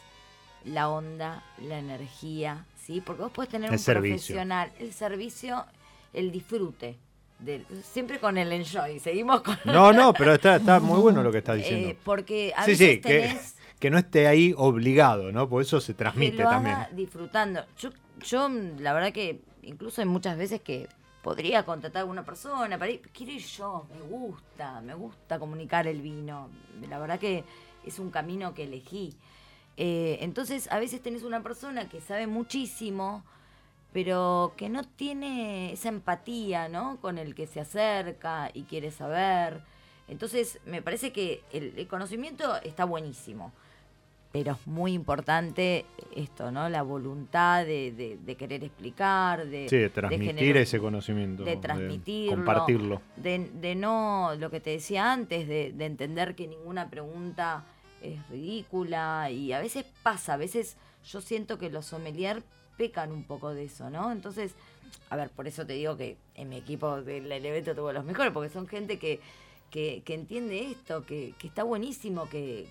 la onda, la energía, ¿sí? Porque vos puedes tener El un servicio. profesional, el servicio, el disfrute, del- siempre con el enjoy, seguimos con... no, no, pero está, está muy bueno lo que está diciendo. Eh, porque a sí, veces sí, que, tenés que no esté ahí obligado, ¿no? Por eso se que transmite lo también. haga disfrutando. Yo, yo, la verdad que incluso hay muchas veces que podría contratar a una persona para ir, quiero ir yo, me gusta, me gusta comunicar el vino. La verdad que es un camino que elegí. Eh, entonces, a veces tenés una persona que sabe muchísimo, pero que no tiene esa empatía, ¿no? Con el que se acerca y quiere saber. Entonces, me parece que el, conocimiento está buenísimo, pero es muy importante esto, ¿no? La voluntad de, querer explicar, de, sí, de transmitir ese conocimiento, de transmitirlo, compartirlo, de, no, lo que te decía antes, de, entender que ninguna pregunta es ridícula y a veces pasa, a veces yo siento que los sommelier pecan un poco de eso, ¿no? Entonces, a ver, por eso te digo que en mi equipo del evento tuvo los mejores, porque son gente que, que, entiende esto, que, está buenísimo, que,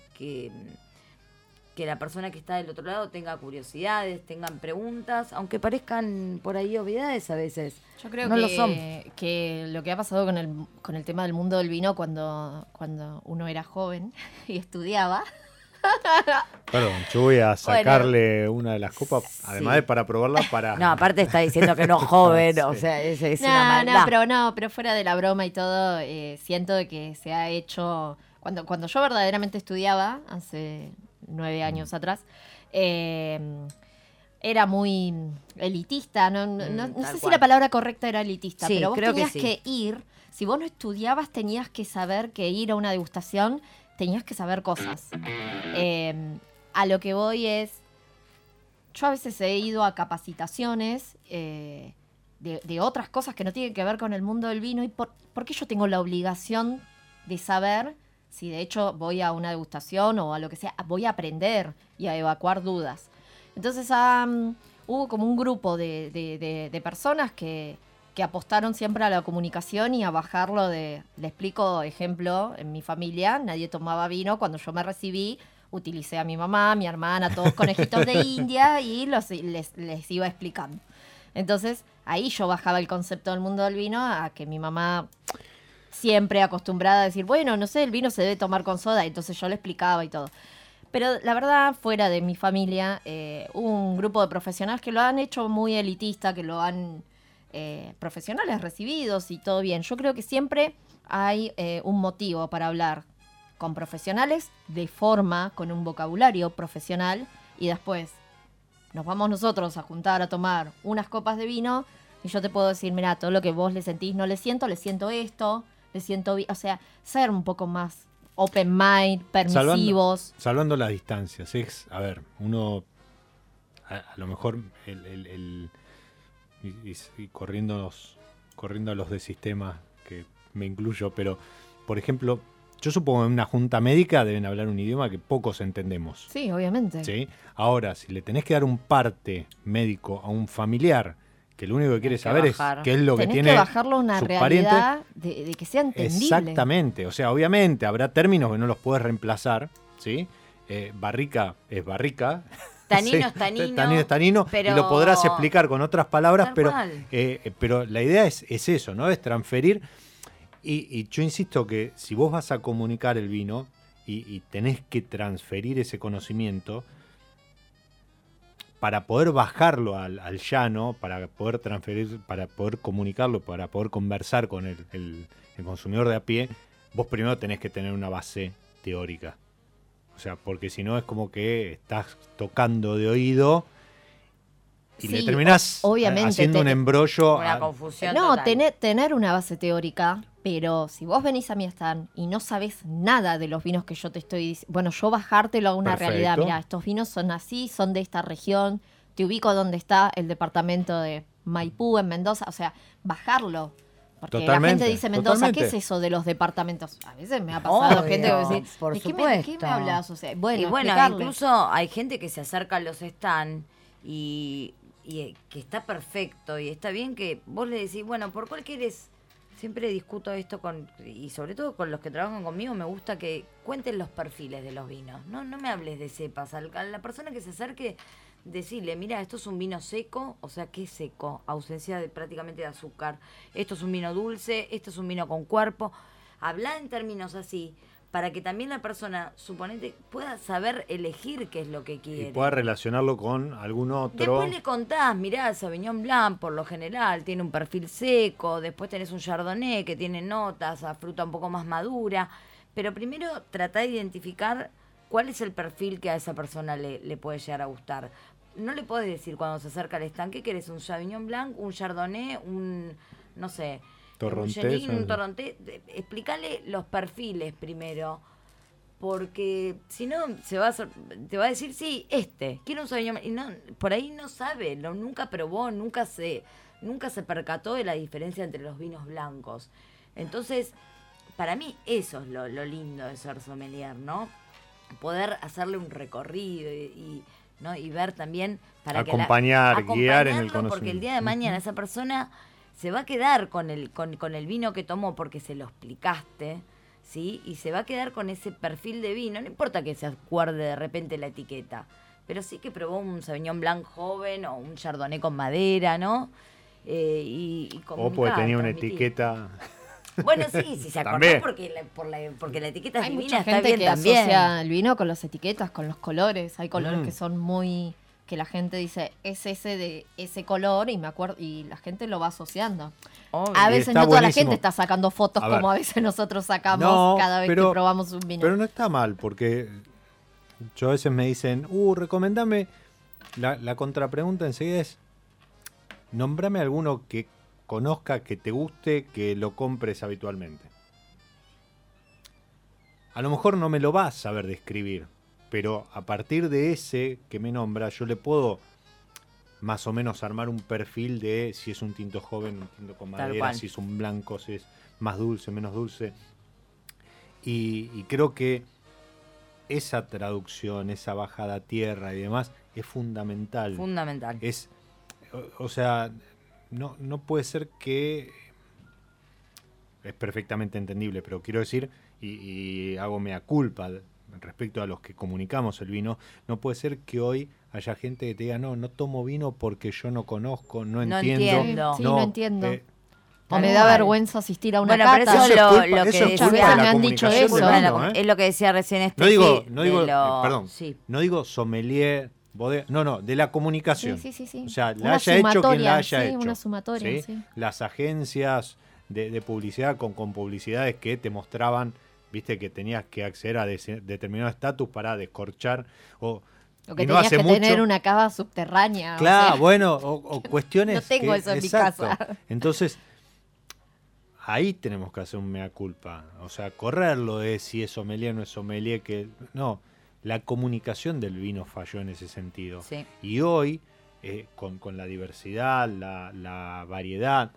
que, la persona que está del otro lado tenga curiosidades, tengan preguntas, aunque parezcan por ahí obviedades a veces. Yo creo que, que lo que ha pasado con el, con el tema del mundo del vino cuando, cuando uno era joven y estudiaba, Perdón, yo voy a sacarle una de las copas, además de para probarla para. No, aparte está diciendo que no joven, o sea, es, es no, No, pero no, pero fuera de la broma y todo, eh, siento que se ha hecho. Cuando, cuando yo verdaderamente estudiaba, hace nueve años mm. atrás, eh, era muy elitista. No, no, mm, sé si la palabra correcta era elitista, pero vos tenías que ir. Si vos no estudiabas, tenías que saber que ir a una degustación tenías que saber cosas. Em, a lo que voy es, yo a veces he ido a capacitaciones eh, de, otras cosas que no tienen que ver con el mundo del vino y por, qué yo tengo la obligación de saber si de hecho voy a una degustación o a lo que sea, voy a aprender y a evacuar dudas. Entonces hubo como un grupo de personas que, que apostaron siempre a la comunicación y a bajarlo de, le explico, ejemplo, en mi familia nadie tomaba vino, cuando yo me recibí utilicé a mi mamá, mi hermana, todos conejitos de India y los, les, les iba explicando. Entonces ahí yo bajaba el concepto del mundo del vino a que mi mamá siempre acostumbrada a decir, bueno, no sé, el vino se debe tomar con soda, entonces yo le explicaba y todo. Pero la verdad, fuera de mi familia, eh, un grupo de profesionales que lo han hecho muy elitista, que lo han eh, profesionales recibidos y todo bien. Yo creo que siempre hay eh, un motivo para hablar con profesionales de forma, con un vocabulario profesional y después nos vamos nosotros a juntar a tomar unas copas de vino y yo te puedo decir, mira, todo lo que vos le sentís no le siento, le siento esto, le siento, o sea, ser un poco más open mind, permisivos. Salvando, las distancias, es, a ver, uno, a, lo mejor el y, corriendo, los, corriendo a los de sistema, que me incluyo, pero por ejemplo, yo supongo que en una junta médica deben hablar un idioma que pocos entendemos. Sí, obviamente. ¿Sí? Ahora, si le tenés que dar un parte médico a un familiar, que lo único que quiere saber es qué es lo que tiene. que bajarlo a una realidad de, que sea entendible. Exactamente. O sea, obviamente habrá términos que no los puedes reemplazar. ¿sí? Eh, barrica es barrica. Tanino es tanino. Tanino es tanino. Y lo podrás explicar con otras palabras, pero, eh, pero la idea es, eso, ¿no? Es transferir. Y, yo insisto que si vos vas a comunicar el vino y, tenés que transferir ese conocimiento, para poder bajarlo al, llano, para poder transferir, para poder comunicarlo, para poder conversar con el consumidor de a pie, vos primero tenés que tener una base teórica. O sea, porque si no es como que estás tocando de oído y le terminás haciendo un embrollo. Una confusión. No, tener, tener una base teórica, pero si vos venís a mi stand y no sabes nada de los vinos que yo te estoy diciendo, bueno, yo bajártelo a una realidad. Mira, estos vinos son así, son de esta región, te ubico donde está el departamento de Maipú en Mendoza, o sea, bajarlo porque la gente dice, Mendoza, ¿qué es eso de los departamentos? A veces me ha pasado gente que dice, por ¿de, qué me, qué me, hablas? O sea, bueno, y bueno incluso hay gente que se acerca a los stands y, y, que está perfecto y está bien que vos le decís, bueno, ¿por cuál quieres? Siempre discuto esto con, y sobre todo con los que trabajan conmigo, me gusta que cuenten los perfiles de los vinos. No, no me hables de cepas. A la persona que se acerque decirle, mira, esto es un vino seco, o sea, ¿qué seco? Ausencia de prácticamente de azúcar. Esto es un vino dulce, esto es un vino con cuerpo. Habla en términos así, para que también la persona, suponente, pueda saber elegir qué es lo que quiere. Y pueda relacionarlo con algún otro. Después le contás, mirá, el Sauvignon Blanc, por lo general, tiene un perfil seco, después tenés un Chardonnay que tiene notas a fruta un poco más madura, pero primero trata de identificar cuál es el perfil que a esa persona le, le puede llegar a gustar no le podés decir cuando se acerca al estanque que eres un Sauvignon Blanc, un Chardonnay, un, no sé, Torrontés, ¿sabes? Torrontés. Explícale los perfiles primero. Porque si no, se va a te va a decir, sí, este, quiero un Sauvignon. Y no, por ahí no sabe, no, nunca probó, nunca se, nunca se percató de la diferencia entre los vinos blancos. Entonces, para mí eso es lo, lo lindo de ser sommelier, ¿no? Poder hacerle un recorrido y, y, ¿no? y ver también para Acompañar, que la, guiar en el acompañarlo, Porque el día de mañana esa persona se va a quedar con el, con, con el vino que tomó porque se lo explicaste, ¿sí? Y se va a quedar con ese perfil de vino. No importa que se acuerde de repente la etiqueta, pero sí que probó un Sauvignon Blanc joven o un Chardonnay con madera, ¿no? Eh, y, y O porque tenía una etiqueta. Bueno, sí, si se acordó porque la, por la, porque la etiqueta es Hay divina, mucha está gente bien que también. asocia el vino con las etiquetas, con los colores. Hay colores Mm. que son muy que la gente dice es ese de ese color y me acuerdo y la gente lo va asociando. Obvio. A veces está no toda la gente está sacando fotos A como a veces nosotros sacamos No, cada vez pero- que probamos un vino. Pero no está mal, porque yo a veces me dicen, uh, recomendame. La, la contrapregunta enseguida es: nombrame alguno que conozca, que te guste, que lo compres habitualmente. A lo mejor no me lo vas a saber describir, pero a partir de ese que me nombra, yo le puedo más o menos armar un perfil de si es un tinto joven, un tinto con madera, si es un blanco, si es más dulce, menos dulce. Y, y creo que esa traducción, esa bajada a tierra y demás es fundamental. Fundamental. es, o, o sea, no, no puede ser que es perfectamente entendible, pero quiero decir, y, y hago mea culpa respecto a los que comunicamos el vino, no puede ser que hoy haya gente que te diga, no, no tomo vino porque yo no conozco, no No entiendo. entiendo. Sí, no entiendo. eh, o me da vergüenza asistir a una Bueno, pero cata. eso Eso es lo, culpa- lo que eso es decía, culpa de la me han dicho eso. vino, ¿eh? Es lo que decía recién este No digo, sí, no digo, lo- perdón, sí. no digo sommelier, bodega, no, no, de la comunicación. Sí, sí, sí, sí. O sea, la Una haya hecho quien la haya sí, hecho. una sumatoria, ¿sí? sí. Las agencias de, de publicidad con, con publicidades que te mostraban, viste, que tenías que acceder a determinado estatus para descorchar o O que no tenías que mucho- tener una cava subterránea. o Claro, sea, bueno, o, o cuestiones. No tengo que- eso en mi casa. Entonces, ahí tenemos que hacer un mea culpa. O sea, correrlo de si es sommelier o no es sommelier. Que, no, la comunicación del vino falló en ese sentido. Sí. Y hoy, eh, con, con la diversidad, la, la variedad,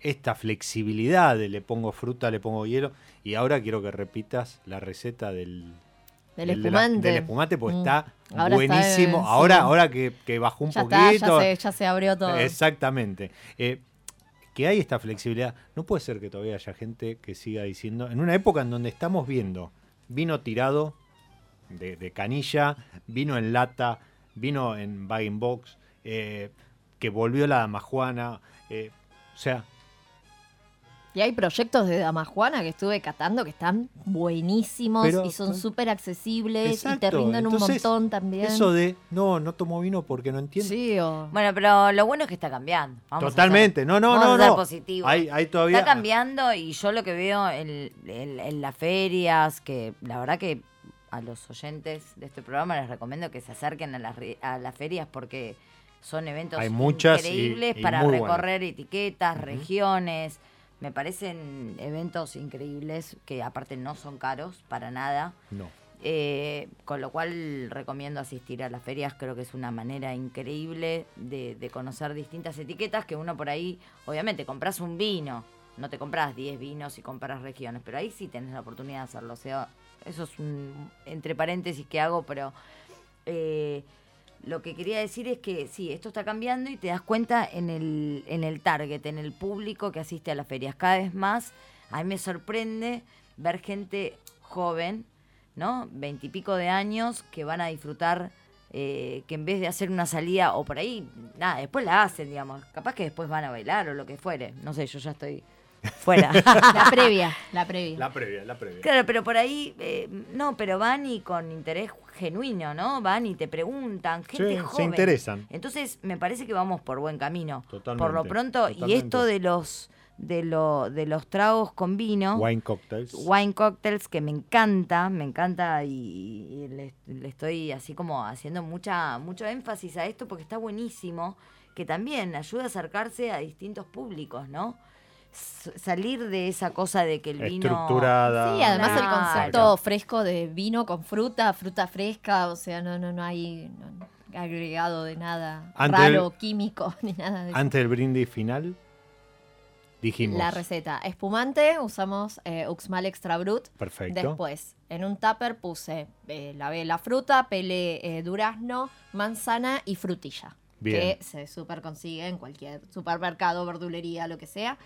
esta flexibilidad de le pongo fruta, le pongo hielo, y ahora quiero que repitas la receta del, Del del de la- espumante. del espumante, porque Mm. está Ahora está, buenísimo. sí. ahora, ahora que, que bajó un ya está, poquito. ya se, ya se abrió todo. Exactamente. Eh, que hay esta flexibilidad. No puede ser que todavía haya gente que siga diciendo, en una época en donde estamos viendo vino tirado de, de canilla, vino en lata, vino en bag in box, eh, que volvió la damajuana, eh, o sea, Y hay proyectos de Damajuana que estuve catando que están buenísimos Pero- y son súper accesibles y te rinden un Entonces, montón también. Eso de, no, no tomo vino porque no entiendo. Sí, o... Bueno, pero lo bueno es que está cambiando. Vamos a Totalmente, ser- no, no, vamos no, a no. positivos. Hay, hay todavía. Está cambiando y yo lo que veo en, en- en las ferias, que la verdad que a los oyentes de este programa les recomiendo que se acerquen a las, a las ferias porque son eventos Hay muchas increíbles y para recorrer etiquetas, regiones. Me parecen eventos increíbles que aparte no son caros para nada. No. Eh, con lo cual recomiendo asistir a las ferias, creo que es una manera increíble de, de conocer distintas etiquetas que uno por ahí, obviamente, compras un vino, no te compras 10 vinos y compras regiones, pero ahí sí tenés la oportunidad de hacerlo. O sea, eso es un entre paréntesis que hago, pero eh, lo que quería decir es que sí, esto está cambiando y te das cuenta en el, en el target, en el público que asiste a las ferias. Cada vez más, a mí me sorprende ver gente joven, ¿no? Veintipico de años que van a disfrutar, eh, que en vez de hacer una salida o por ahí, nada, después la hacen, digamos. Capaz que después van a bailar o lo que fuere. No sé, yo ya estoy fuera. La previa, la previa. La previa, la previa. Claro, pero por ahí, eh, no, pero van y con interés genuino, ¿no? Van y te preguntan, gente Sí, se joven. interesan. Entonces, me parece que vamos por buen camino. Totalmente, Por lo pronto, y esto de los de, lo, de los tragos con vino. Wine cocktails. Wine cocktails que me encanta, me encanta y, y le, le estoy así como haciendo mucha mucho énfasis a esto porque está buenísimo, que también ayuda a acercarse a distintos públicos, ¿no? Salir de esa cosa de que el vino Estructurada. Sí, además el Claro. concepto fresco de vino con fruta, fruta fresca, o sea, no, no, no hay no, agregado de nada raro, químico, ni nada de eso. Antes del brindis final, dijimos. La receta, espumante, usamos eh, Uxmal Extra Brut. Perfecto. Después, en un tupper puse, eh, lavé la fruta, pelé eh, durazno, manzana y frutilla. Bien. Que se super consigue en cualquier supermercado, verdulería, lo que sea.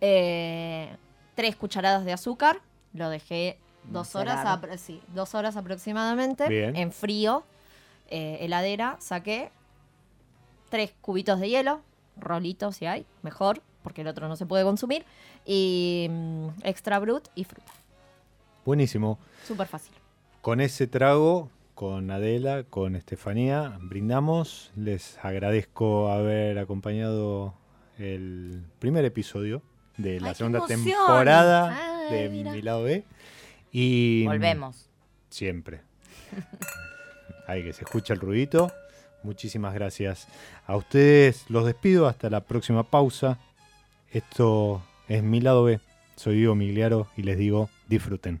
Eh, tres cucharadas de azúcar. Lo dejé dos horas, sí, dos horas aproximadamente. Bien. En frío. eh, heladera, saqué tres cubitos de hielo, rolitos si hay, mejor, porque el otro no se puede consumir. Y mm, extra brut y fruta. Buenísimo. Súper fácil. Con ese trago, con Adela, con Estefanía, brindamos. Les agradezco haber acompañado el primer episodio de la ¡Ay, qué segunda temporada Ay, de mira. Mi Lado B. Y Volvemos. Siempre. Ahí que se escucha el ruidito. Muchísimas gracias. A ustedes los despido hasta la próxima pausa. Esto es Mi Lado B. Soy Diego Migliaro y les digo disfruten.